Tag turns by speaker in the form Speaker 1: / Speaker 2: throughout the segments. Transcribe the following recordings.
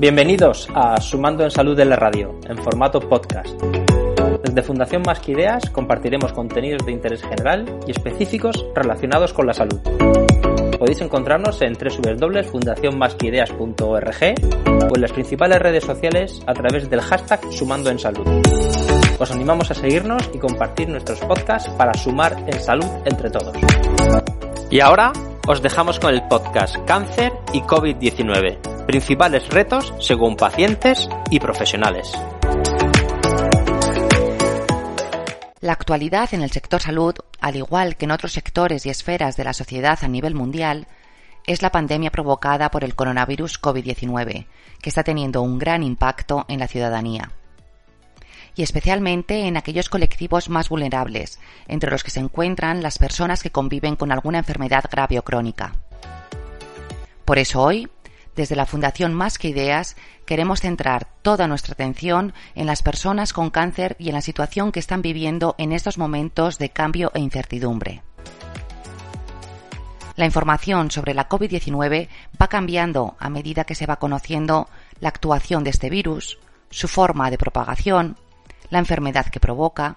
Speaker 1: Bienvenidos a Sumando en Salud de la Radio, en formato podcast. Desde Fundación Más que Ideas compartiremos contenidos de interés general y específicos relacionados con la salud. Podéis encontrarnos en www.fundacionmasquideas.org o en las principales redes sociales a través del hashtag Sumando en Salud. Os animamos a seguirnos y compartir nuestros podcasts para sumar en salud entre todos. Y ahora os dejamos con el podcast Cáncer y COVID-19, principales retos según pacientes y profesionales.
Speaker 2: La actualidad en el sector salud, al igual que en otros sectores y esferas de la sociedad a nivel mundial, es la pandemia provocada por el coronavirus COVID-19, que está teniendo un gran impacto en la ciudadanía y especialmente en aquellos colectivos más vulnerables, entre los que se encuentran las personas que conviven con alguna enfermedad grave o crónica. Por eso hoy, desde la Fundación Más que Ideas, queremos centrar toda nuestra atención en las personas con cáncer y en la situación que están viviendo en estos momentos de cambio e incertidumbre. La información sobre la COVID-19 va cambiando a medida que se va conociendo la actuación de este virus, su forma de propagación, la enfermedad que provoca.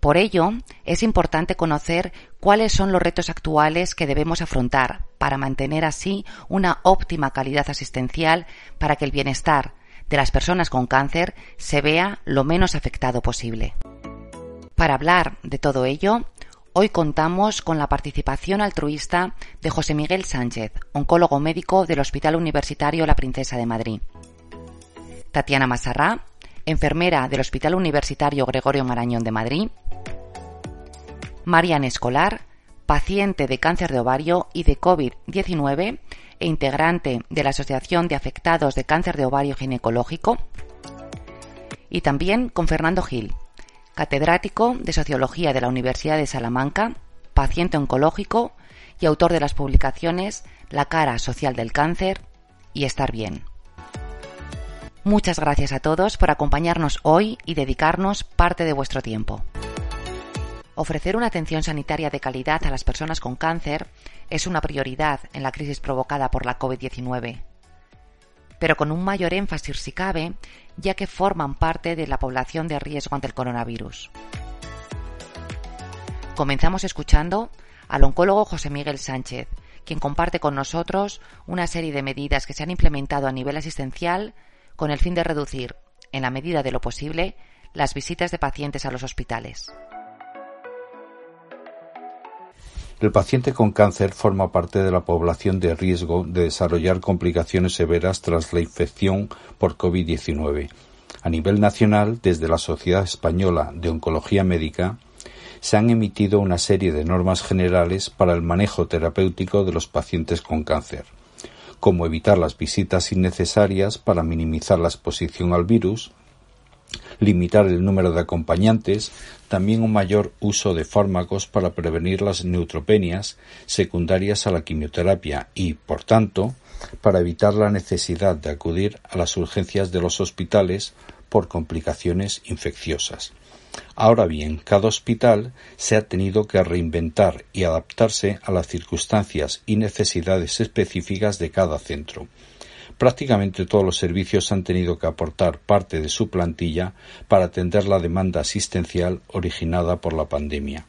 Speaker 2: Por ello, es importante conocer cuáles son los retos actuales que debemos afrontar para mantener así una óptima calidad asistencial para que el bienestar de las personas con cáncer se vea lo menos afectado posible. Para hablar de todo ello, hoy contamos con la participación altruista de José Miguel Sánchez, oncólogo médico del Hospital Universitario La Princesa de Madrid. Tatiana Masarrá, enfermera del Hospital Universitario Gregorio Marañón de Madrid, Marian Escolar, paciente de cáncer de ovario y de COVID-19 e integrante de la Asociación de Afectados de Cáncer de Ovario Ginecológico, y también con Fernando Gil, catedrático de Sociología de la Universidad de Salamanca, paciente oncológico y autor de las publicaciones La cara social del cáncer y Estar bien. Muchas gracias a todos por acompañarnos hoy y dedicarnos parte de vuestro tiempo. Ofrecer una atención sanitaria de calidad a las personas con cáncer es una prioridad en la crisis provocada por la COVID-19, pero con un mayor énfasis si cabe, ya que forman parte de la población de riesgo ante el coronavirus. Comenzamos escuchando al oncólogo José Miguel Sánchez, quien comparte con nosotros una serie de medidas que se han implementado a nivel asistencial con el fin de reducir, en la medida de lo posible, las visitas de pacientes a los hospitales.
Speaker 3: El paciente con cáncer forma parte de la población de riesgo de desarrollar complicaciones severas tras la infección por COVID-19. A nivel nacional, desde la Sociedad Española de Oncología Médica, se han emitido una serie de normas generales para el manejo terapéutico de los pacientes con cáncer como evitar las visitas innecesarias para minimizar la exposición al virus, limitar el número de acompañantes, también un mayor uso de fármacos para prevenir las neutropenias secundarias a la quimioterapia y, por tanto, para evitar la necesidad de acudir a las urgencias de los hospitales por complicaciones infecciosas. Ahora bien, cada hospital se ha tenido que reinventar y adaptarse a las circunstancias y necesidades específicas de cada centro. Prácticamente todos los servicios han tenido que aportar parte de su plantilla para atender la demanda asistencial originada por la pandemia.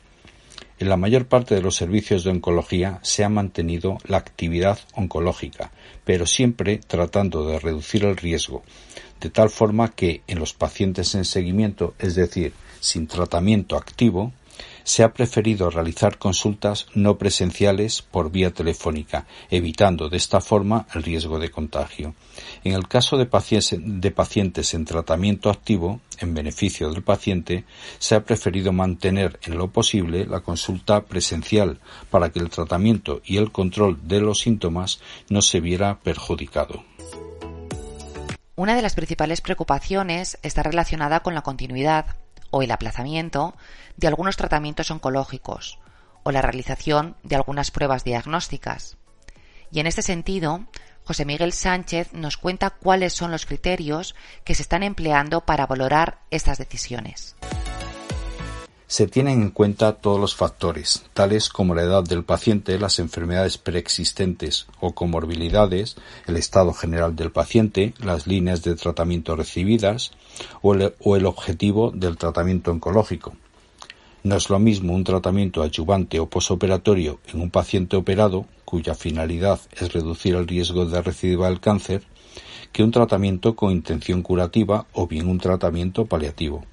Speaker 3: En la mayor parte de los servicios de oncología se ha mantenido la actividad oncológica, pero siempre tratando de reducir el riesgo, de tal forma que en los pacientes en seguimiento, es decir, sin tratamiento activo, se ha preferido realizar consultas no presenciales por vía telefónica, evitando de esta forma el riesgo de contagio. En el caso de pacientes, en tratamiento activo, en beneficio del paciente, se ha preferido mantener en lo posible la consulta presencial para que el tratamiento y el control de los síntomas no se viera perjudicado.
Speaker 2: Una de las principales preocupaciones está relacionada con la continuidad o el aplazamiento de algunos tratamientos oncológicos o la realización de algunas pruebas diagnósticas. Y en este sentido, José Miguel Sánchez nos cuenta cuáles son los criterios que se están empleando para valorar estas decisiones.
Speaker 3: Se tienen en cuenta todos los factores, tales como la edad del paciente, las enfermedades preexistentes o comorbilidades, el estado general del paciente, las líneas de tratamiento recibidas o el, objetivo del tratamiento oncológico. No es lo mismo un tratamiento adyuvante o posoperatorio en un paciente operado, cuya finalidad es reducir el riesgo de recidiva del cáncer, que un tratamiento con intención curativa o bien un tratamiento paliativo.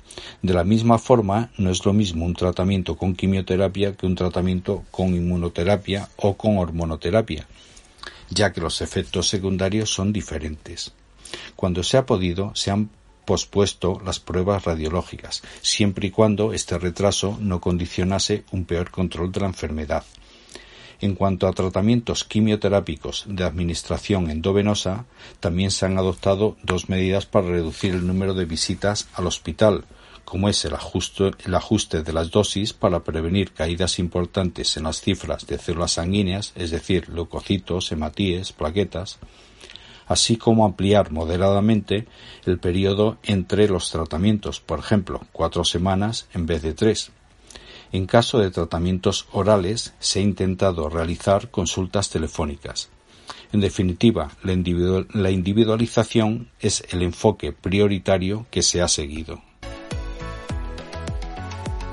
Speaker 3: De la misma forma, no es lo mismo un tratamiento con quimioterapia que un tratamiento con inmunoterapia o con hormonoterapia, ya que los efectos secundarios son diferentes. Cuando se ha podido, se han pospuesto las pruebas radiológicas, siempre y cuando este retraso no condicionase un peor control de la enfermedad. En cuanto a tratamientos quimioterápicos de administración endovenosa, también se han adoptado dos medidas para reducir el número de visitas al hospital, como es el ajuste, de las dosis para prevenir caídas importantes en las cifras de células sanguíneas, es decir, leucocitos, hematíes, plaquetas, así como ampliar moderadamente el periodo entre los tratamientos, por ejemplo, cuatro semanas en vez de tres. En caso de tratamientos orales, se ha intentado realizar consultas telefónicas. En definitiva, la, individualización es el enfoque prioritario que se ha seguido.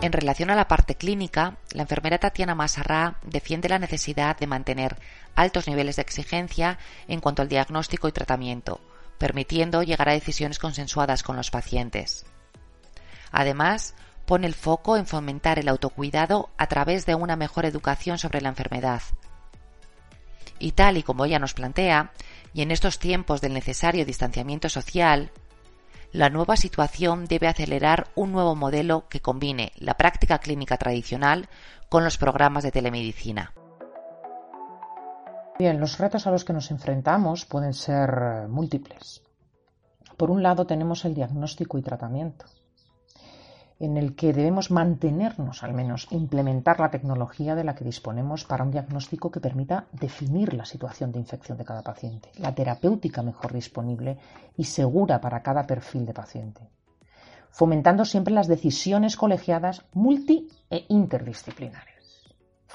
Speaker 2: En relación a la parte clínica, la enfermera Tatiana Masarrá defiende la necesidad de mantener altos niveles de exigencia en cuanto al diagnóstico y tratamiento, permitiendo llegar a decisiones consensuadas con los pacientes. Además, pone el foco en fomentar el autocuidado a través de una mejor educación sobre la enfermedad. Y tal y como ella nos plantea, y en estos tiempos del necesario distanciamiento social, la nueva situación debe acelerar un nuevo modelo que combine la práctica clínica tradicional con los programas de telemedicina.
Speaker 4: Bien, los retos a los que nos enfrentamos pueden ser múltiples. Por un lado tenemos el diagnóstico y tratamiento, en el que debemos mantenernos, al menos, implementar la tecnología de la que disponemos para un diagnóstico que permita definir la situación de infección de cada paciente, la terapéutica mejor disponible y segura para cada perfil de paciente, fomentando siempre las decisiones colegiadas multi e interdisciplinarias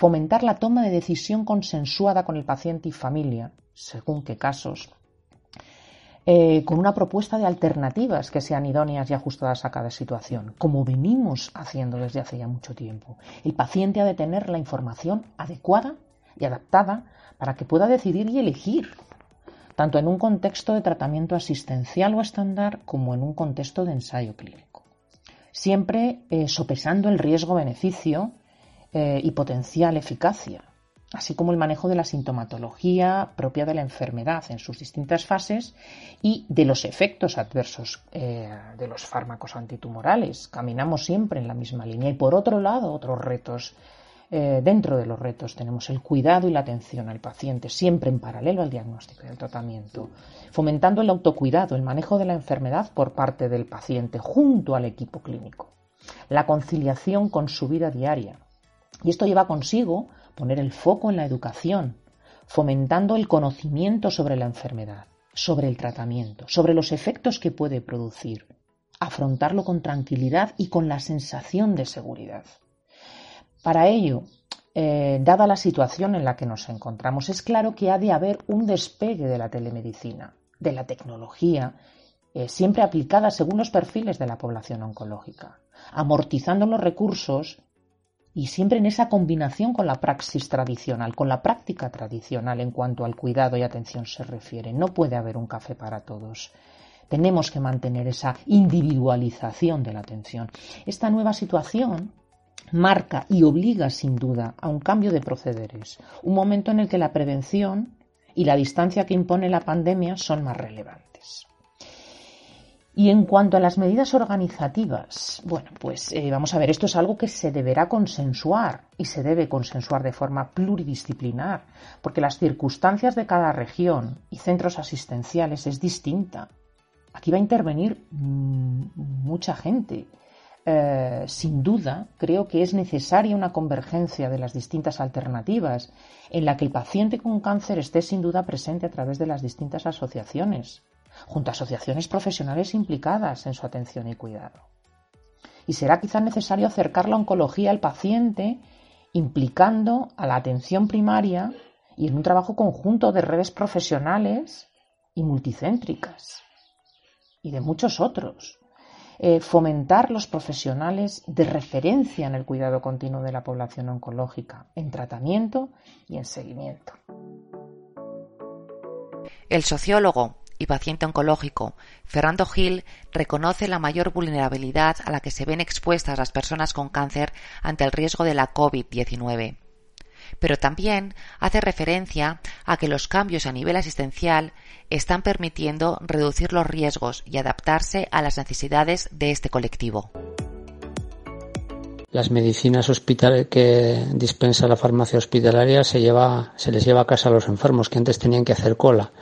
Speaker 4: fomentar la toma de decisión consensuada con el paciente y familia, según qué casos, eh, con una propuesta de alternativas que sean idóneas y ajustadas a cada situación, como venimos haciendo desde hace ya mucho tiempo. El paciente ha de tener la información adecuada y adaptada para que pueda decidir y elegir, tanto en un contexto de tratamiento asistencial o estándar como en un contexto de ensayo clínico. Siempre eh, sopesando el riesgo-beneficio eh, y potencial eficacia, así como el manejo de la sintomatología propia de la enfermedad en sus distintas fases y de los efectos adversos eh, de los fármacos antitumorales. Caminamos siempre en la misma línea. Y por otro lado, otros retos. Eh, dentro de los retos tenemos el cuidado y la atención al paciente, siempre en paralelo al diagnóstico y al tratamiento, fomentando el autocuidado, el manejo de la enfermedad por parte del paciente junto al equipo clínico, la conciliación con su vida diaria, y esto lleva consigo poner el foco en la educación, fomentando el conocimiento sobre la enfermedad, sobre el tratamiento, sobre los efectos que puede producir, afrontarlo con tranquilidad y con la sensación de seguridad. Para ello, eh, dada la situación en la que nos encontramos, es claro que ha de haber un despegue de la telemedicina, de la tecnología, eh, siempre aplicada según los perfiles de la población oncológica, amortizando los recursos y siempre en esa combinación con la praxis tradicional, con la práctica tradicional en cuanto al cuidado y atención se refiere. No puede haber un café para todos. Tenemos que mantener esa individualización de la atención. Esta nueva situación marca y obliga sin duda a un cambio de procederes, un momento en el que la prevención y la distancia que impone la pandemia son más relevantes. Y en cuanto a las medidas organizativas, bueno, pues eh, vamos a ver, esto es algo que se deberá consensuar y se debe consensuar de forma pluridisciplinar, porque las circunstancias de cada región y centros asistenciales es distinta. Aquí va a intervenir mm, mucha gente. Eh, sin duda, creo que es necesaria una convergencia de las distintas alternativas en la que el paciente con cáncer esté sin duda presente a través de las distintas asociaciones junto a asociaciones profesionales implicadas en su atención y cuidado. y será quizá necesario acercar la oncología al paciente implicando a la atención primaria y en un trabajo conjunto de redes profesionales y multicéntricas y de muchos otros. Eh, fomentar los profesionales de referencia en el cuidado continuo de la población oncológica, en tratamiento y en seguimiento.
Speaker 2: El sociólogo y paciente oncológico. Fernando Gil reconoce la mayor vulnerabilidad a la que se ven expuestas las personas con cáncer ante el riesgo de la COVID-19 pero también hace referencia a que los cambios a nivel asistencial están permitiendo reducir los riesgos y adaptarse a las necesidades de este colectivo.
Speaker 5: Las medicinas que dispensa la farmacia hospitalaria se, lleva, se les lleva a casa a los enfermos que antes tenían que hacer cola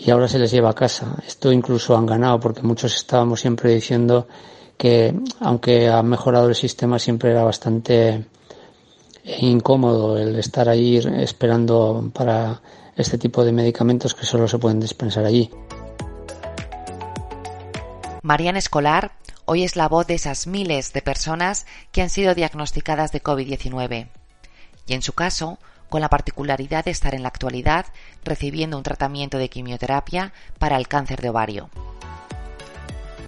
Speaker 5: y ahora se les lleva a casa. Esto incluso han ganado porque muchos estábamos siempre diciendo que aunque ha mejorado el sistema siempre era bastante incómodo el estar allí esperando para este tipo de medicamentos que solo se pueden dispensar allí.
Speaker 2: Mariana Escolar hoy es la voz de esas miles de personas que han sido diagnosticadas de COVID-19 y en su caso con la particularidad de estar en la actualidad recibiendo un tratamiento de quimioterapia para el cáncer de ovario.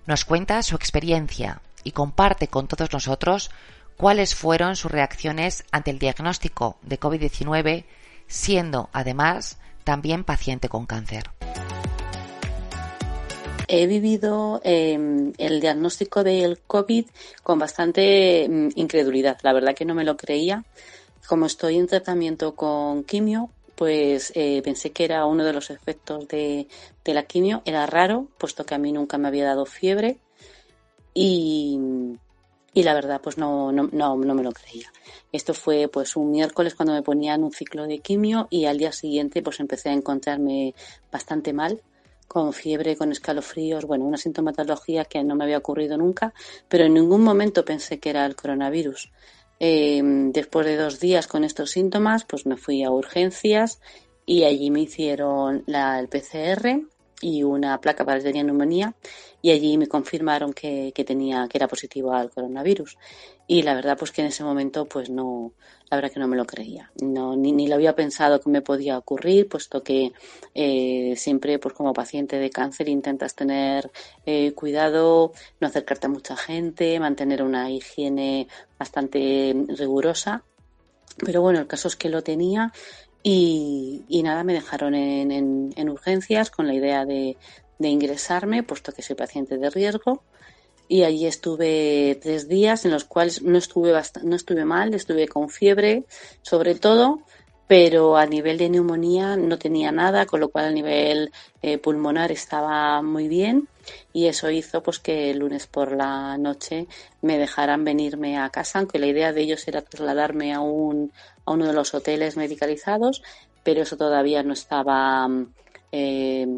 Speaker 2: Nos cuenta su experiencia y comparte con todos nosotros cuáles fueron sus reacciones ante el diagnóstico de COVID-19, siendo además también paciente con cáncer.
Speaker 6: He vivido em, el diagnóstico del COVID con bastante mm, incredulidad. La verdad que no me lo creía. Como estoy en tratamiento con quimio, pues eh, pensé que era uno de los efectos de, la quimio. Era raro, puesto que a mí nunca me había dado fiebre. Y, y la verdad pues no, no, no, no, me lo creía. Esto fue pues un miércoles cuando me ponían un ciclo de quimio y al día siguiente pues empecé a encontrarme bastante mal, con fiebre, con escalofríos, bueno, una sintomatología que no me había ocurrido nunca, pero en ningún momento pensé que era el coronavirus. Em, después de dos días con estos síntomas, pues me fui a urgencias y allí me hicieron la, el PCR y una placa para tenía neumonía y allí me confirmaron que, que, tenía que era positivo al coronavirus. Y la verdad pues que en ese momento pues no la verdad que no me lo creía. No ni, ni lo había pensado que me podía ocurrir puesto que eh, siempre pues como paciente de cáncer intentas tener eh, cuidado no acercarte a mucha gente mantener una higiene bastante rigurosa. Pero bueno el caso es que lo tenía y, nada, me dejaron en, en, urgencias con la idea de, de, ingresarme, puesto que soy paciente de riesgo. Y allí estuve tres días en los cuales no estuve, no estuve mal, estuve con fiebre, sobre todo, pero a nivel de neumonía no tenía nada, con lo cual a nivel eh, pulmonar estaba muy bien y eso hizo pues que el lunes por la noche me dejaran venirme a casa, aunque la idea de ellos era trasladarme a un a uno de los hoteles medicalizados, pero eso todavía no estaba eh,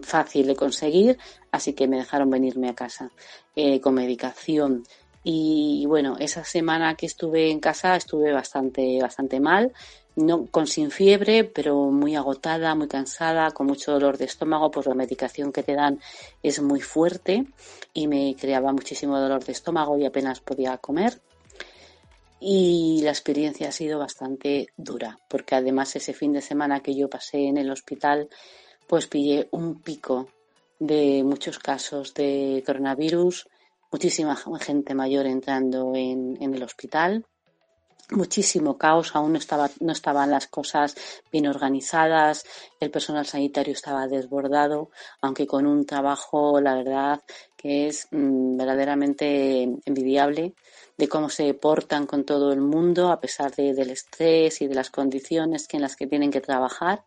Speaker 6: fácil de conseguir, así que me dejaron venirme a casa eh, con medicación. Y bueno, esa semana que estuve en casa estuve bastante, bastante mal no con sin fiebre, pero muy agotada, muy cansada, con mucho dolor de estómago, pues la medicación que te dan es muy fuerte y me creaba muchísimo dolor de estómago y apenas podía comer. Y la experiencia ha sido bastante dura, porque además ese fin de semana que yo pasé en el hospital, pues pillé un pico de muchos casos de coronavirus, muchísima gente mayor entrando en, en el hospital muchísimo caos, aún no, estaba, no estaban las cosas bien organizadas, el personal sanitario estaba desbordado, aunque con un trabajo, la verdad, que es mm, verdaderamente envidiable de cómo se portan con todo el mundo a pesar de, del estrés y de las condiciones en las que tienen que trabajar.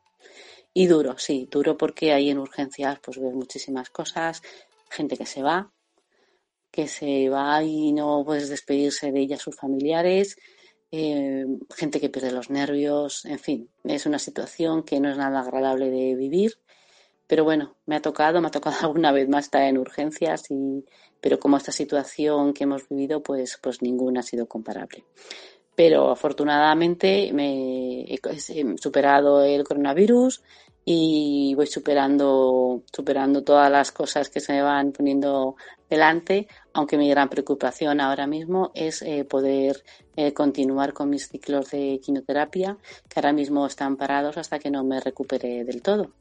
Speaker 6: Y duro, sí, duro porque ahí en urgencias pues ves muchísimas cosas, gente que se va, que se va y no puedes despedirse de ella sus familiares, eh, gente que pierde los nervios, en fin, es una situación que no es nada agradable de vivir, pero bueno, me ha tocado, me ha tocado alguna vez más estar en urgencias, y, pero como esta situación que hemos vivido, pues, pues ninguna ha sido comparable. Pero afortunadamente me he superado el coronavirus, y voy superando, superando todas las cosas que se me van poniendo delante, aunque mi gran preocupación ahora mismo es eh, poder eh, continuar con mis ciclos de quimioterapia, que ahora mismo están parados hasta que no me recupere del todo.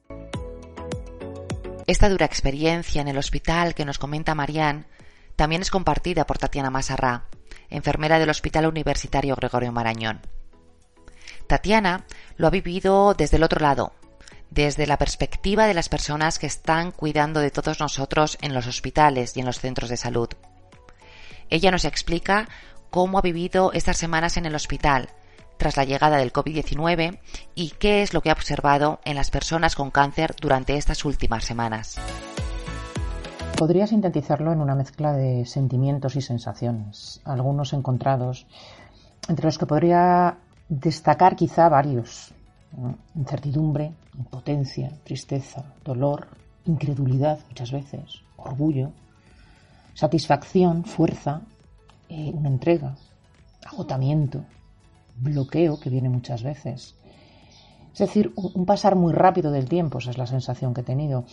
Speaker 2: Esta dura experiencia en el hospital que nos comenta Marianne también es compartida por Tatiana Masarrá, enfermera del Hospital Universitario Gregorio Marañón. Tatiana lo ha vivido desde el otro lado, desde la perspectiva de las personas que están cuidando de todos nosotros en los hospitales y en los centros de salud. Ella nos explica cómo ha vivido estas semanas en el hospital tras la llegada del COVID-19 y qué es lo que ha observado en las personas con cáncer durante estas últimas semanas.
Speaker 4: Podría sintetizarlo en una mezcla de sentimientos y sensaciones, algunos encontrados, entre los que podría destacar quizá varios. Incertidumbre, impotencia, tristeza, dolor, incredulidad muchas veces, orgullo, satisfacción, fuerza, eh, una entrega, agotamiento, bloqueo que viene muchas veces. Es decir, un pasar muy rápido del tiempo, esa es la sensación que he tenido.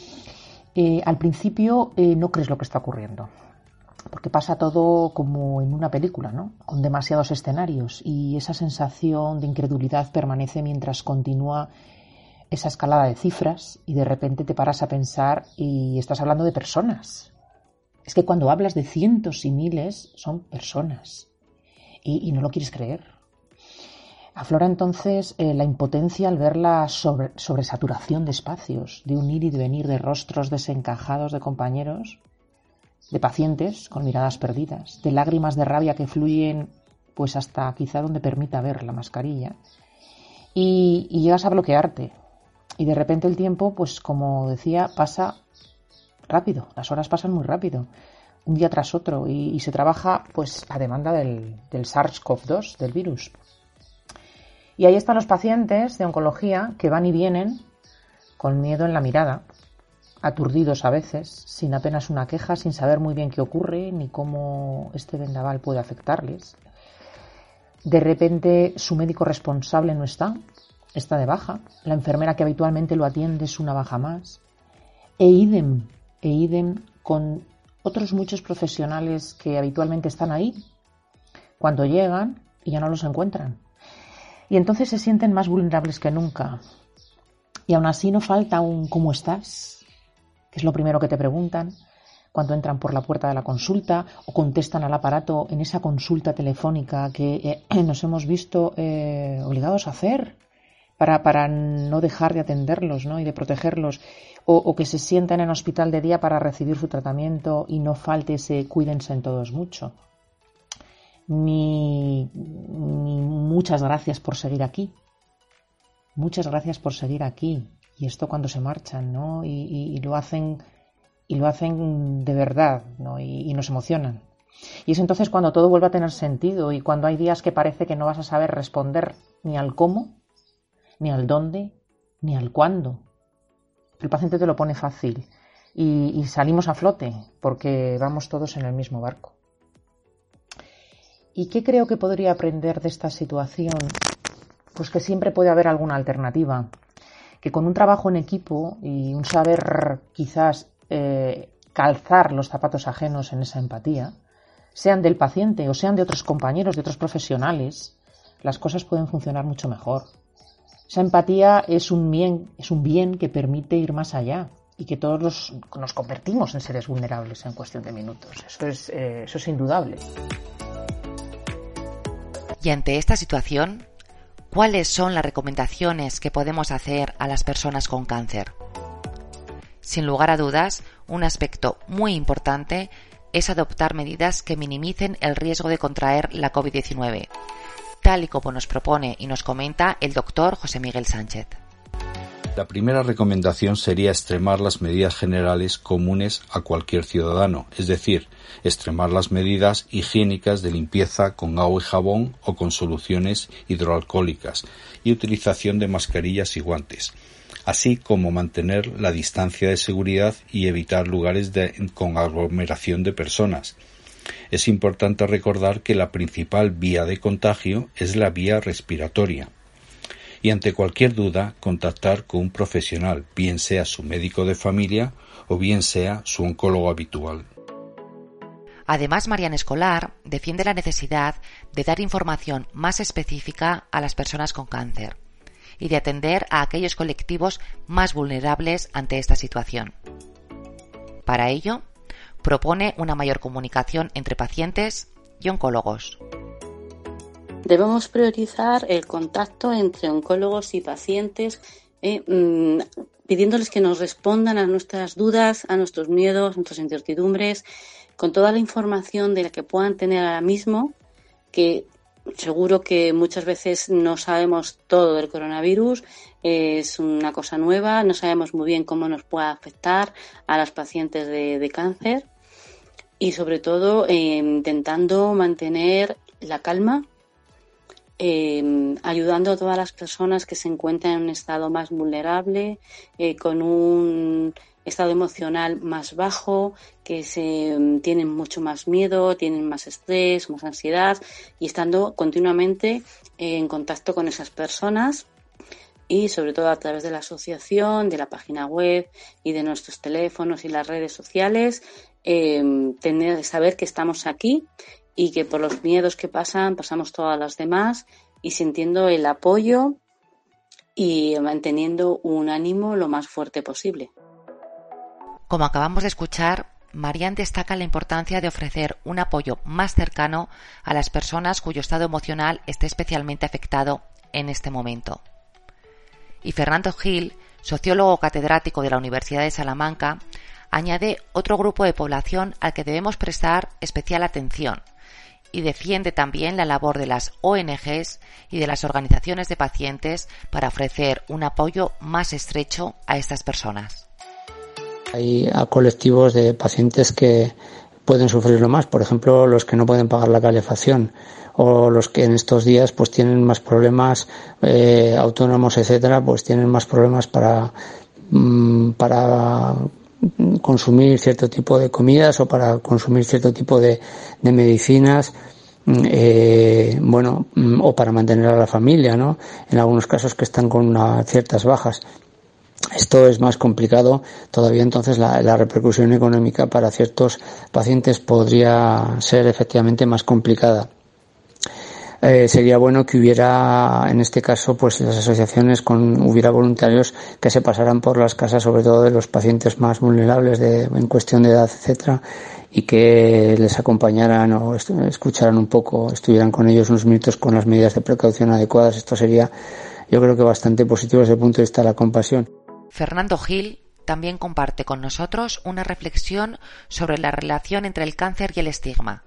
Speaker 4: Eh, al principio eh, no crees lo que está ocurriendo, porque pasa todo como en una película, ¿no? Con demasiados escenarios y esa sensación de incredulidad permanece mientras continúa esa escalada de cifras y de repente te paras a pensar y estás hablando de personas. Es que cuando hablas de cientos y miles son personas y no lo quieres creer. Aflora entonces eh, la impotencia al ver la sobresaturación de espacios, de un ir y de venir de rostros desencajados de compañeros, de pacientes con miradas perdidas, de lágrimas de rabia que fluyen pues hasta quizá donde permita ver la mascarilla. Y, llegas a bloquearte. Y de repente el tiempo, pues como decía, pasa rápido, las horas pasan muy rápido, un día tras otro, y, se trabaja pues a demanda del, del SARS-CoV-2, del virus. Y ahí están los pacientes de oncología que van y vienen con miedo en la mirada, aturdidos a veces, sin apenas una queja, sin saber muy bien qué ocurre ni cómo este vendaval puede afectarles. De repente su médico responsable no está, está de baja, la enfermera que habitualmente lo atiende es una baja más. E idem, e idem con otros muchos profesionales que habitualmente están ahí, cuando llegan y ya no los encuentran y entonces se sienten más vulnerables que nunca. Y aún así no falta un ¿cómo estás? Que es lo primero que te preguntan cuando entran por la puerta de la consulta o contestan al aparato en esa consulta telefónica que eh, nos hemos visto eh, obligados a hacer para, para, no dejar de atenderlos ¿no? y de protegerlos, o, que se sientan en hospital de día para recibir su tratamiento y no falte ese cuídense en todos mucho ni, muchas gracias por seguir aquí. Muchas gracias por seguir aquí. Y esto cuando se marchan, ¿no? Y, lo hacen y lo hacen de verdad, ¿no? Y, nos emocionan. Y es entonces cuando todo vuelve a tener sentido y cuando hay días que parece que no vas a saber responder ni al cómo, ni al dónde, ni al cuándo. El paciente te lo pone fácil y salimos a flote porque vamos todos en el mismo barco. ¿Y qué creo que podría aprender de esta situación? Pues que siempre puede haber alguna alternativa. Que con un trabajo en equipo y un saber quizás eh, calzar los zapatos ajenos en esa empatía, sean del paciente o sean de otros compañeros, de otros profesionales, las cosas pueden funcionar mucho mejor. Esa empatía es un bien, es un bien que permite ir más allá y que todos nos convertimos en seres vulnerables en cuestión de minutos. Eso es, eh, eso es indudable.
Speaker 2: Y ante esta situación, ¿cuáles son las recomendaciones que podemos hacer a las personas con cáncer? Sin lugar a dudas, un aspecto muy importante es adoptar medidas que minimicen el riesgo de contraer la COVID-19, tal y como nos propone y nos comenta el doctor José Miguel Sánchez.
Speaker 3: La primera recomendación sería extremar las medidas generales comunes a cualquier ciudadano, es decir, extremar las medidas higiénicas de limpieza con agua y jabón o con soluciones hidroalcohólicas y utilización de mascarillas y guantes, así como mantener la distancia de seguridad y evitar lugares con aglomeración de personas. Es importante recordar que la principal vía de contagio es la vía respiratoria y ante cualquier duda contactar con un profesional, bien sea su médico de familia o bien sea su oncólogo habitual.
Speaker 2: Además, Mariana Escolar defiende la necesidad de dar información más específica a las personas con cáncer y de atender a aquellos colectivos más vulnerables ante esta situación. Para ello, propone una mayor comunicación entre pacientes y oncólogos.
Speaker 6: Debemos priorizar el contacto entre oncólogos y pacientes, eh, mm, pidiéndoles que nos respondan a nuestras dudas, a nuestros miedos, a nuestras incertidumbres, con toda la información de la que puedan tener ahora mismo, que seguro que muchas veces no sabemos todo del coronavirus, es una cosa nueva, no sabemos muy bien cómo nos puede afectar a las pacientes de, cáncer y sobre todo eh, intentando mantener la calma eh, ayudando a todas las personas que se encuentran en un estado más vulnerable, eh, con un estado emocional más bajo, que se mm, tienen mucho más miedo, tienen más estrés, más ansiedad y estando continuamente en contacto con esas personas y sobre todo a través de la asociación, de la página web y de nuestros teléfonos y las redes sociales, eh, tener saber que estamos aquí y que por los miedos que pasan pasamos todas las demás y sintiendo el apoyo y manteniendo un ánimo lo más fuerte posible.
Speaker 2: Como acabamos de escuchar, Marian destaca la importancia de ofrecer un apoyo más cercano a las personas cuyo estado emocional esté especialmente afectado en este momento. Y Fernando Gil, sociólogo catedrático de la Universidad de Salamanca, añade otro grupo de población al que debemos prestar especial atención, y defiende también la labor de las ONGs y de las organizaciones de pacientes para ofrecer un apoyo más estrecho a estas personas.
Speaker 5: Hay colectivos de pacientes que pueden sufrirlo más, por ejemplo, los que no pueden pagar la calefacción o los que en estos días pues tienen más problemas eh, autónomos, etcétera, pues tienen más problemas para mm, para consumir cierto tipo de comidas o para consumir cierto tipo de, de medicinas mm, eh, bueno mm, o para mantener a la familia no en algunos casos que están con ciertas bajas. Esto es más complicado todavía entonces la, la, repercusión económica para ciertos pacientes podría ser efectivamente más complicada eh, sería bueno que hubiera, en este caso, pues las asociaciones con, hubiera voluntarios que se pasaran por las casas, sobre todo de los pacientes más vulnerables de, en cuestión de edad, etcétera, y que les acompañaran o escucharan un poco, estuvieran con ellos unos minutos con las medidas de precaución adecuadas. Esto sería, yo creo que bastante positivo desde el punto de vista de la compasión.
Speaker 2: Fernando Gil también comparte con nosotros una reflexión sobre la relación entre el cáncer y el estigma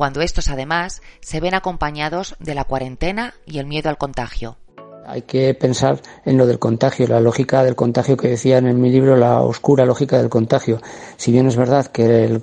Speaker 2: cuando estos además se ven acompañados de la cuarentena y el miedo al contagio.
Speaker 5: Hay que pensar en lo del contagio, la lógica del contagio que decía en mi libro, la oscura lógica del contagio. Si bien es verdad que el,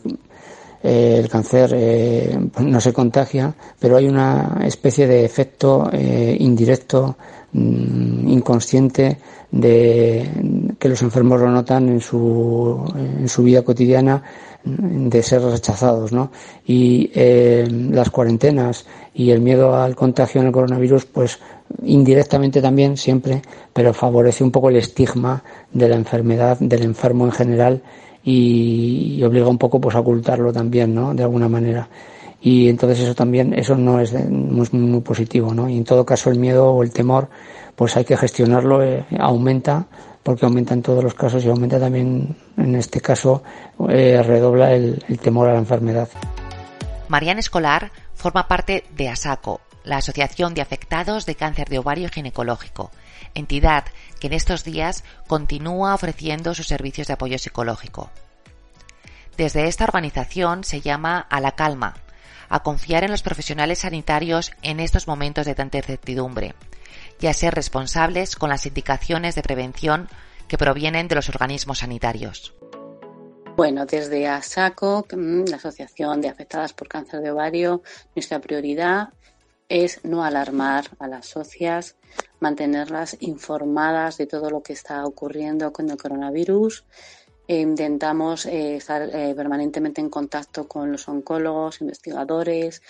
Speaker 5: eh, cáncer eh, no se contagia, pero hay una especie de efecto eh, indirecto, mm, inconsciente, de que los enfermos lo notan en su, en su vida cotidiana de ser rechazados, ¿no? Y eh, las cuarentenas y el miedo al contagio en el coronavirus, pues indirectamente también siempre, pero favorece un poco el estigma de la enfermedad, del enfermo en general y, obliga un poco pues a ocultarlo también, ¿no? De alguna manera. Y entonces eso también, eso no es muy, muy positivo, ¿no? Y en todo caso el miedo o el temor, pues hay que gestionarlo, eh, aumenta porque aumenta en todos los casos y aumenta también, en este caso, eh, redobla el, el temor a la enfermedad.
Speaker 2: Mariana Escolar forma parte de ASACO, la Asociación de Afectados de Cáncer de Ovario Ginecológico, entidad que en estos días continúa ofreciendo sus servicios de apoyo psicológico. Desde esta organización se llama a la calma, a confiar en los profesionales sanitarios en estos momentos de tanta incertidumbre y a ser responsables con las indicaciones de prevención que provienen de los organismos sanitarios.
Speaker 6: Bueno, desde ASACO, mm, la Asociación de Afectadas por Cáncer de Ovario, nuestra prioridad es no alarmar a las socias, mantenerlas informadas de todo lo que está ocurriendo con el coronavirus. E intentamos eh, estar eh, permanentemente en contacto con los oncólogos, investigadores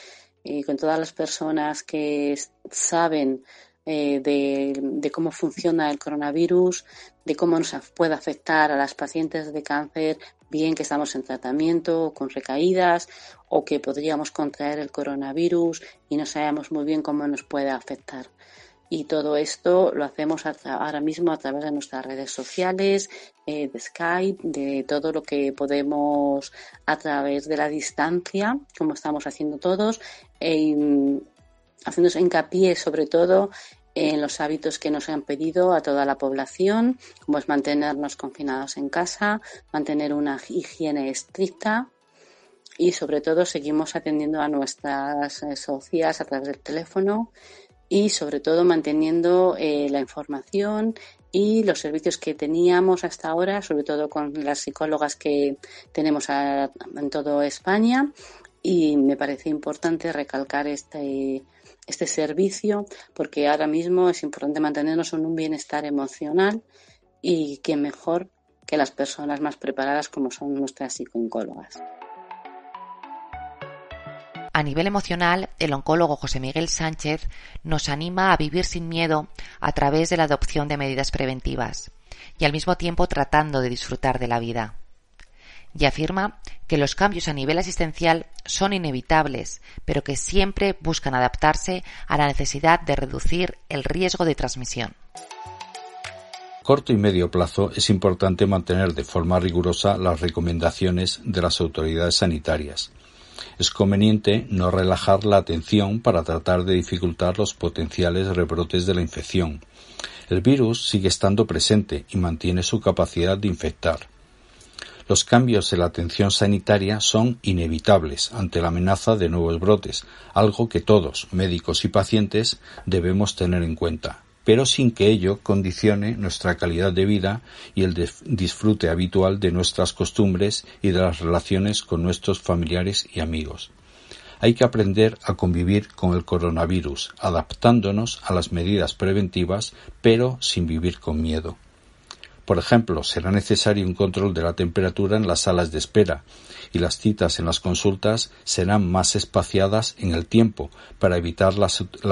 Speaker 6: y con todas las personas que saben eh, de, cómo funciona el coronavirus, de cómo nos puede afectar a las pacientes de cáncer, bien que estamos en tratamiento con recaídas o que podríamos contraer el coronavirus y no sabemos muy bien cómo nos puede afectar. Y todo esto lo hacemos ahora mismo a través de nuestras redes sociales, eh, de Skype, de todo lo que podemos a través de la distancia, como estamos haciendo todos, e, haciéndose hincapié sobre todo en los hábitos que nos han pedido a toda la población, como es mantenernos confinados en casa, mantener una higiene estricta y sobre todo seguimos atendiendo a nuestras eh, socias a través del teléfono y sobre todo manteniendo eh, la información y los servicios que teníamos hasta ahora, sobre todo con las psicólogas que tenemos en toda España. Y me parece importante recalcar este, este servicio porque ahora mismo es importante mantenernos en un bienestar emocional y que mejor que las personas más preparadas como son nuestras psicólogas.
Speaker 2: A nivel emocional, el oncólogo José Miguel Sánchez nos anima a vivir sin miedo a través de la adopción de medidas preventivas y al mismo tiempo tratando de disfrutar de la vida. Y afirma que los cambios a nivel asistencial son inevitables, pero que siempre buscan adaptarse a la necesidad de reducir el riesgo de transmisión
Speaker 3: corto y medio plazo es importante mantener de forma rigurosa las recomendaciones de las autoridades sanitarias, es conveniente no relajar la atención para tratar de dificultar los potenciales rebrotes de la infección. El virus sigue estando presente y mantiene su capacidad de infectar. Los cambios en la atención sanitaria son inevitables ante la amenaza de nuevos brotes, algo que todos, médicos y pacientes, debemos tener en cuenta pero sin que ello condicione nuestra calidad de vida y el disfrute habitual de nuestras costumbres y de las relaciones con nuestros familiares y amigos. Hay que aprender a convivir con el coronavirus, adaptándonos a las medidas preventivas, pero sin vivir con miedo. Por ejemplo, será necesario un control de la temperatura en las salas de espera y las citas en las consultas serán más espaciadas en el tiempo para evitar la,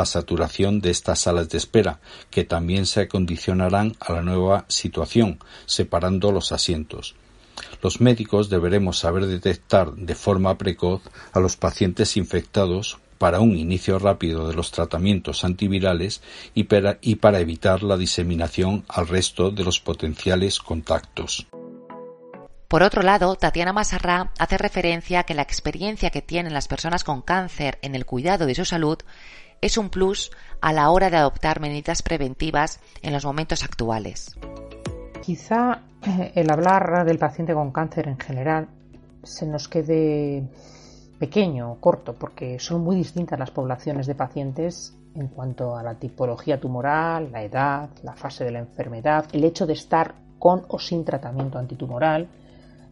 Speaker 3: saturación de estas salas de espera, que también se acondicionarán a la nueva situación, separando los asientos. Los médicos deberemos saber detectar de forma precoz a los pacientes infectados para un inicio rápido de los tratamientos antivirales y para, evitar la diseminación al resto de los potenciales contactos.
Speaker 2: Por otro lado, Tatiana Masarrá hace referencia a que la experiencia que tienen las personas con cáncer en el cuidado de su salud es un plus a la hora de adoptar medidas preventivas en los momentos actuales.
Speaker 4: Quizá eh, el hablar del paciente con cáncer en general se nos quede pequeño o corto, porque son muy distintas las poblaciones de pacientes en cuanto a la tipología tumoral, la edad, la fase de la enfermedad, el hecho de estar con o sin tratamiento antitumoral,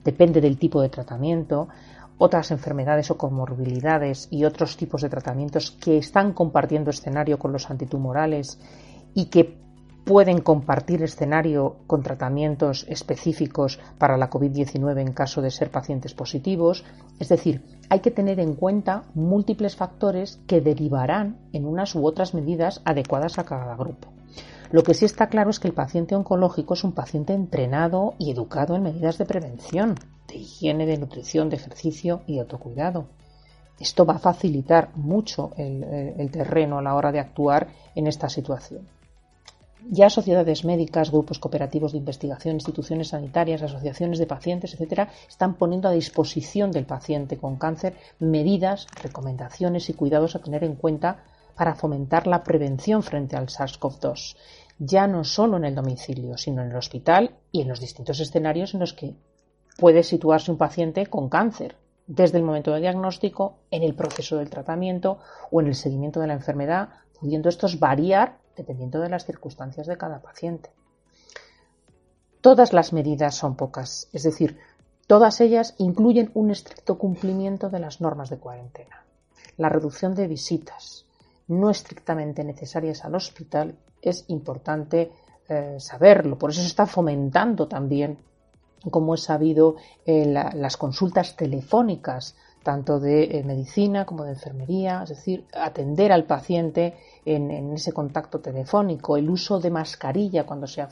Speaker 4: depende del tipo de tratamiento, otras enfermedades o comorbilidades y otros tipos de tratamientos que están compartiendo escenario con los antitumorales y que pueden compartir escenario con tratamientos específicos para la COVID-19 en caso de ser pacientes positivos. Es decir, hay que tener en cuenta múltiples factores que derivarán en unas u otras medidas adecuadas a cada grupo. Lo que sí está claro es que el paciente oncológico es un paciente entrenado y educado en medidas de prevención, de higiene, de nutrición, de ejercicio y autocuidado. Esto va a facilitar mucho el, el terreno a la hora de actuar en esta situación. Ya sociedades médicas, grupos cooperativos de investigación, instituciones sanitarias, asociaciones de pacientes, etcétera, están poniendo a disposición del paciente con cáncer medidas, recomendaciones y cuidados a tener en cuenta para fomentar la prevención frente al SARS-CoV-2, ya no solo en el domicilio, sino en el hospital y en los distintos escenarios en los que puede situarse un paciente con cáncer, desde el momento del diagnóstico, en el proceso del tratamiento o en el seguimiento de la enfermedad, pudiendo estos variar dependiendo de las circunstancias de cada paciente. Todas las medidas son pocas, es decir, todas ellas incluyen un estricto cumplimiento de las normas de cuarentena. La reducción de visitas no estrictamente necesarias al hospital es importante eh, saberlo, por eso se está fomentando también como es sabido, eh, las consultas telefónicas tanto de eh, medicina como de enfermería, es decir, atender al paciente en, ese contacto telefónico, el uso de mascarilla cuando se,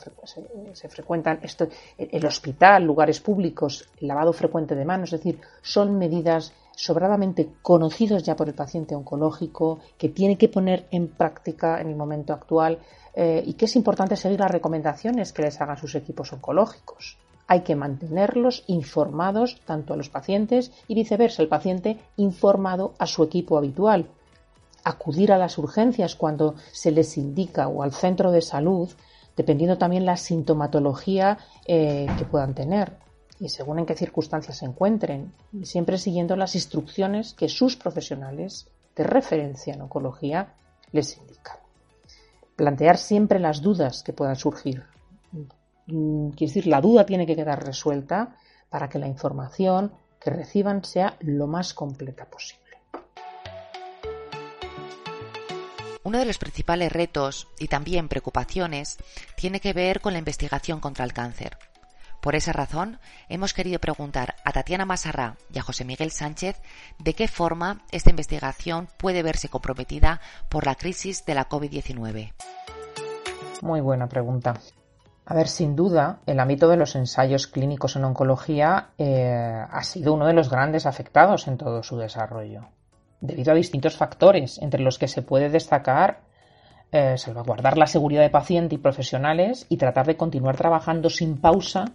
Speaker 4: se, frecuentan esto, el hospital, lugares públicos, lavado frecuente de manos, es decir, son medidas sobradamente conocidos ya por el paciente oncológico, que tiene que poner en práctica en el momento actual eh, y que es importante seguir las recomendaciones que les hagan sus equipos oncológicos. Hay que mantenerlos informados tanto a los pacientes y viceversa, el paciente informado a su equipo habitual. Acudir a las urgencias cuando se les indica o al centro de salud, dependiendo también la sintomatología eh, que puedan tener y según en qué circunstancias se encuentren, siempre siguiendo las instrucciones que sus profesionales de referencia en oncología les indican. Plantear siempre las dudas que puedan surgir. Mm, quiere decir, la duda tiene que quedar resuelta para que la información que reciban sea lo más completa posible.
Speaker 2: Uno de los principales retos y también preocupaciones tiene que ver con la investigación contra el cáncer. Por esa razón, hemos querido preguntar a Tatiana Masarrá y a José Miguel Sánchez de qué forma esta investigación puede verse comprometida por la crisis de la COVID-19.
Speaker 4: Muy buena pregunta. A ver, sin duda, el ámbito de los ensayos clínicos en oncología eh, ha sido uno de los grandes afectados en todo su desarrollo, debido a distintos factores, entre los que se puede destacar eh, salvaguardar la seguridad de paciente y profesionales y tratar de continuar trabajando sin pausa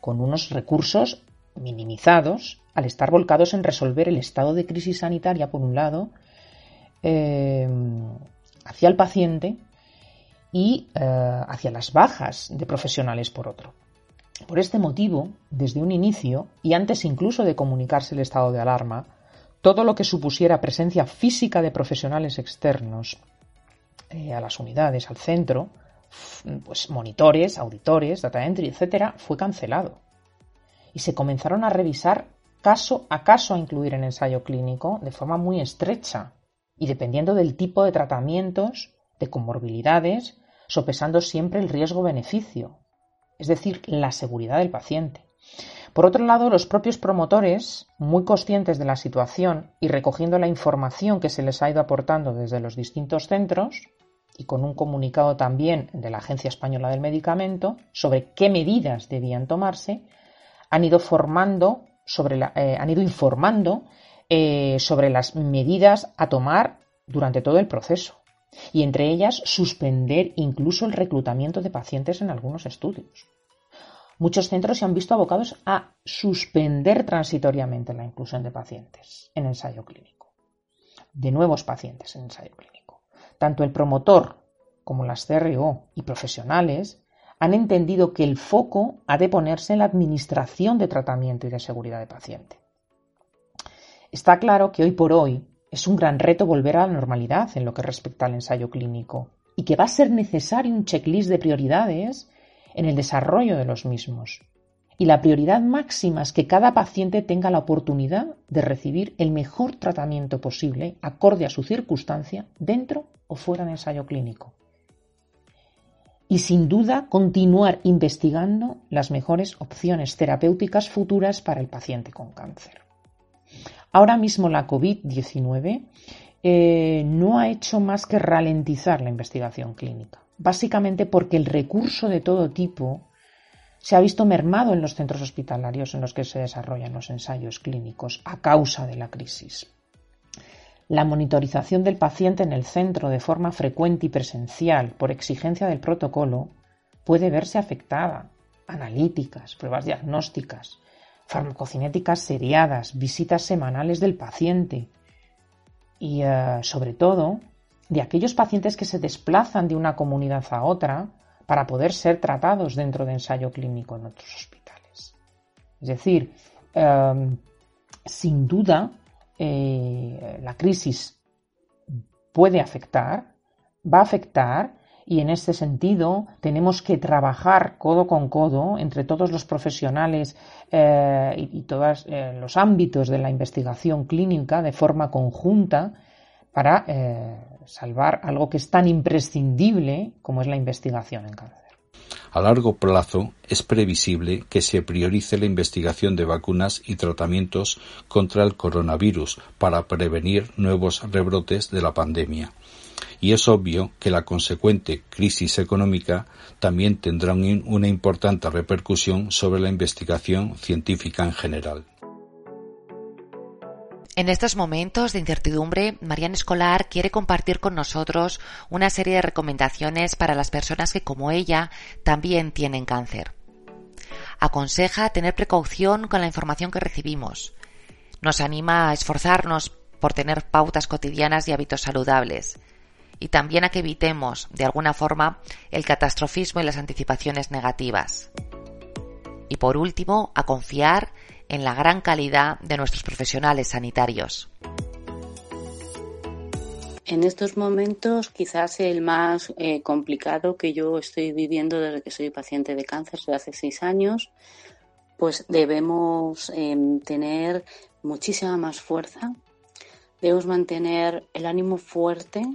Speaker 4: con unos recursos minimizados al estar volcados en resolver el estado de crisis sanitaria, por un lado, eh, hacia el paciente y eh, hacia las bajas de profesionales, por otro. Por este motivo, desde un inicio, y antes incluso de comunicarse el estado de alarma, todo lo que supusiera presencia física de profesionales externos eh, a las unidades, al centro, pues monitores, auditores, data entry, etcétera, fue cancelado. Y se comenzaron a revisar caso a caso a incluir en ensayo clínico de forma muy estrecha y dependiendo del tipo de tratamientos, de comorbilidades, sopesando siempre el riesgo-beneficio, es decir, la seguridad del paciente. Por otro lado, los propios promotores, muy conscientes de la situación y recogiendo la información que se les ha ido aportando desde los distintos centros, y con un comunicado también de la Agencia Española del Medicamento sobre qué medidas debían tomarse, han ido formando sobre eh, han ido informando eh, sobre las medidas a tomar durante todo el proceso y entre ellas suspender incluso el reclutamiento de pacientes en algunos estudios. Muchos centros se han visto abocados a suspender transitoriamente la inclusión de pacientes en ensayo clínico, de nuevos pacientes en ensayo clínico. Tanto el promotor como las CRO y profesionales han entendido que el foco ha de ponerse en la administración de tratamiento y de seguridad de paciente. Está claro que hoy por hoy es un gran reto volver a la normalidad en lo que respecta al ensayo clínico y que va a ser necesario un checklist de prioridades en el desarrollo de los mismos. Y la prioridad máxima es que cada paciente tenga la oportunidad de recibir el mejor tratamiento posible acorde a su circunstancia dentro o fuera del ensayo clínico. Y sin duda continuar investigando las mejores opciones terapéuticas futuras para el paciente con cáncer. Ahora mismo la COVID-19 eh, no ha hecho más que ralentizar la investigación clínica, básicamente porque el recurso de todo tipo se ha visto mermado en los centros hospitalarios en los que se desarrollan los ensayos clínicos a causa de la crisis. La monitorización del paciente en el centro de forma frecuente y presencial por exigencia del protocolo puede verse afectada. Analíticas, pruebas diagnósticas, farmacocinéticas seriadas, visitas semanales del paciente y, eh, sobre todo, de aquellos pacientes que se desplazan de una comunidad a otra para poder ser tratados dentro de ensayo clínico en otros hospitales. Es decir, em, sin duda, eh, la crisis puede afectar, va a afectar y en este sentido tenemos que trabajar codo con codo entre todos los profesionales eh, y, todos eh, los ámbitos de la investigación clínica de forma conjunta para salvar algo que es tan imprescindible como es la investigación en cáncer.
Speaker 3: A largo plazo es previsible que se priorice la investigación de vacunas y tratamientos contra el coronavirus para prevenir nuevos rebrotes de la pandemia. Y es obvio que la consecuente crisis económica también tendrá una importante repercusión sobre la investigación científica en general.
Speaker 2: En estos momentos de incertidumbre, Mariana Escolar quiere compartir con nosotros una serie de recomendaciones para las personas que, como ella, también tienen cáncer. Aconseja tener precaución con la información que recibimos. Nos anima a esforzarnos por tener pautas cotidianas y hábitos saludables. Y también a que evitemos, de alguna forma, el catastrofismo y las anticipaciones negativas. Y por último, a confiar en la gran calidad de nuestros profesionales sanitarios.
Speaker 6: En estos momentos, quizás el más eh, complicado que yo estoy viviendo desde que soy paciente de cáncer desde hace seis años, pues debemos em, tener muchísima más fuerza, debemos mantener el ánimo fuerte,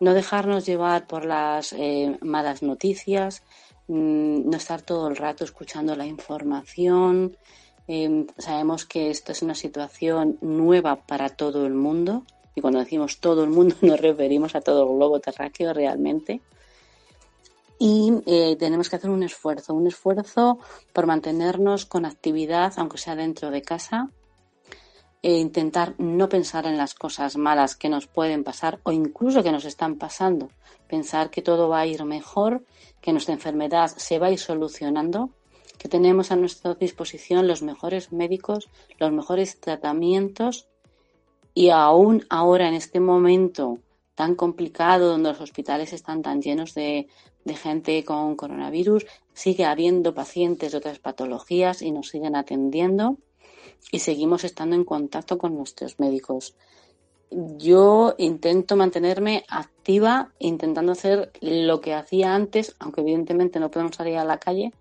Speaker 6: no dejarnos llevar por las eh, malas noticias, mm, no estar todo el rato escuchando la información, Em, sabemos que esto es una situación nueva para todo el mundo y cuando decimos todo el mundo nos referimos a todo el globo terráqueo realmente. Y eh, tenemos que hacer un esfuerzo, un esfuerzo por mantenernos con actividad, aunque sea dentro de casa, e intentar no pensar en las cosas malas que nos pueden pasar o incluso que nos están pasando. Pensar que todo va a ir mejor, que nuestra enfermedad se va a ir solucionando que tenemos a nuestra disposición los mejores médicos, los mejores tratamientos y aún ahora en este momento tan complicado donde los hospitales están tan llenos de, gente con coronavirus, sigue habiendo pacientes de otras patologías y nos siguen atendiendo y seguimos estando en contacto con nuestros médicos. Yo intento mantenerme activa, intentando hacer lo que hacía antes, aunque evidentemente no podemos salir a la calle,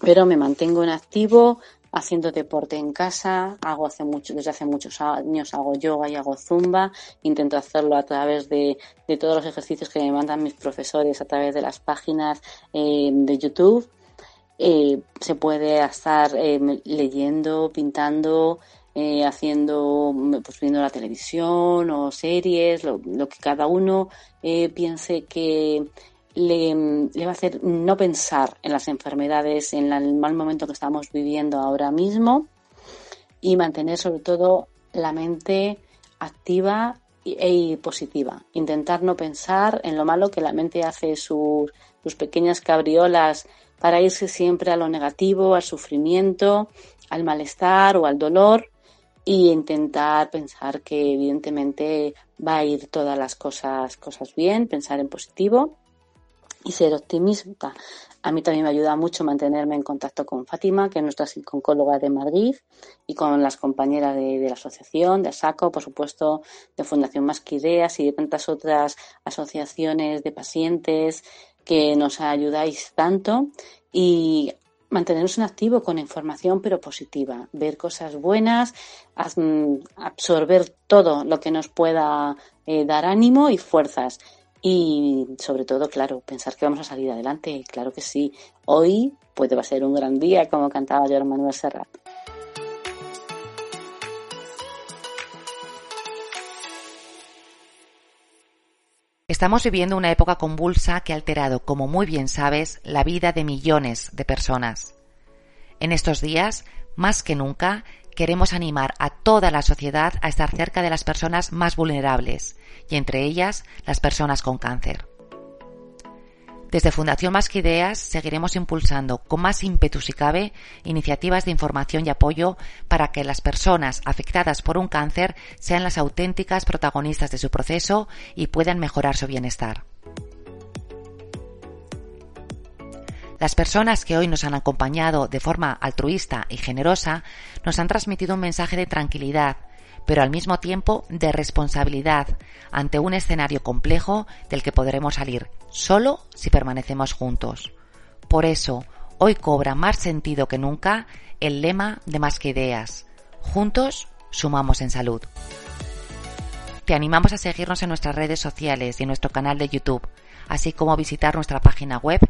Speaker 6: pero me mantengo en activo haciendo deporte en casa, hago hace mucho, desde hace muchos años hago yoga y hago zumba, intento hacerlo a través de, todos los ejercicios que me mandan mis profesores a través de las páginas eh, de YouTube. Eh, se puede estar eh, leyendo, pintando, haciendo, pues viendo la televisión o series, lo que cada uno piense que le, va a hacer no pensar en las enfermedades, en el mal momento que estamos viviendo ahora mismo y mantener sobre todo la mente activa y, positiva. Intentar no pensar en lo malo que la mente hace sus, sus pequeñas cabriolas para irse siempre a lo negativo, al sufrimiento, al malestar o al dolor y intentar pensar que evidentemente va a ir todas las cosas, cosas bien, pensar en positivo y ser optimista. A mí también me ayuda mucho mantenerme en contacto con Fátima, que es nuestra psicóloga de Madrid, y con las compañeras de, la asociación, de ASACO, por supuesto, de Fundación Más que Ideas y de tantas otras asociaciones de pacientes que nos ayudáis tanto. Y mantenernos en activo con información pero positiva, ver cosas buenas, mm, absorber todo lo que nos pueda eh, dar ánimo y fuerzas y sobre todo, claro, pensar que vamos a salir adelante, claro que sí. Hoy puede ser un gran día, como cantaba Jorge Manuel Serrat.
Speaker 2: Estamos viviendo una época convulsa que ha alterado, como muy bien sabes, la vida de millones de personas. En estos días, más que nunca, queremos animar a toda la sociedad a estar cerca de las personas más vulnerables, y entre ellas las personas con cáncer. Desde Fundación Más que Ideas seguiremos impulsando con más ímpetu si cabe iniciativas de información y apoyo para que las personas afectadas por un cáncer sean las auténticas protagonistas de su proceso y puedan mejorar su bienestar. Las personas que hoy nos han acompañado de forma altruista y generosa nos han transmitido un mensaje de tranquilidad, pero al mismo tiempo de responsabilidad ante un escenario complejo del que podremos salir solo si permanecemos juntos. Por eso, hoy cobra más sentido que nunca el lema de más que ideas. Juntos sumamos en salud. Te animamos a seguirnos en nuestras redes sociales y en nuestro canal de YouTube, así como visitar nuestra página web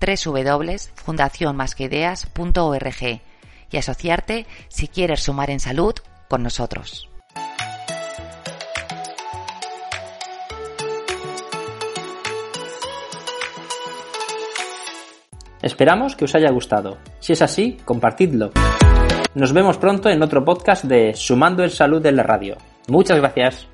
Speaker 2: www.fundacionmasqueideas.org y asociarte si quieres sumar en salud con nosotros.
Speaker 1: Esperamos que os haya gustado. Si es así, compartidlo. Nos vemos pronto en otro podcast de Sumando en Salud en la Radio. Muchas gracias.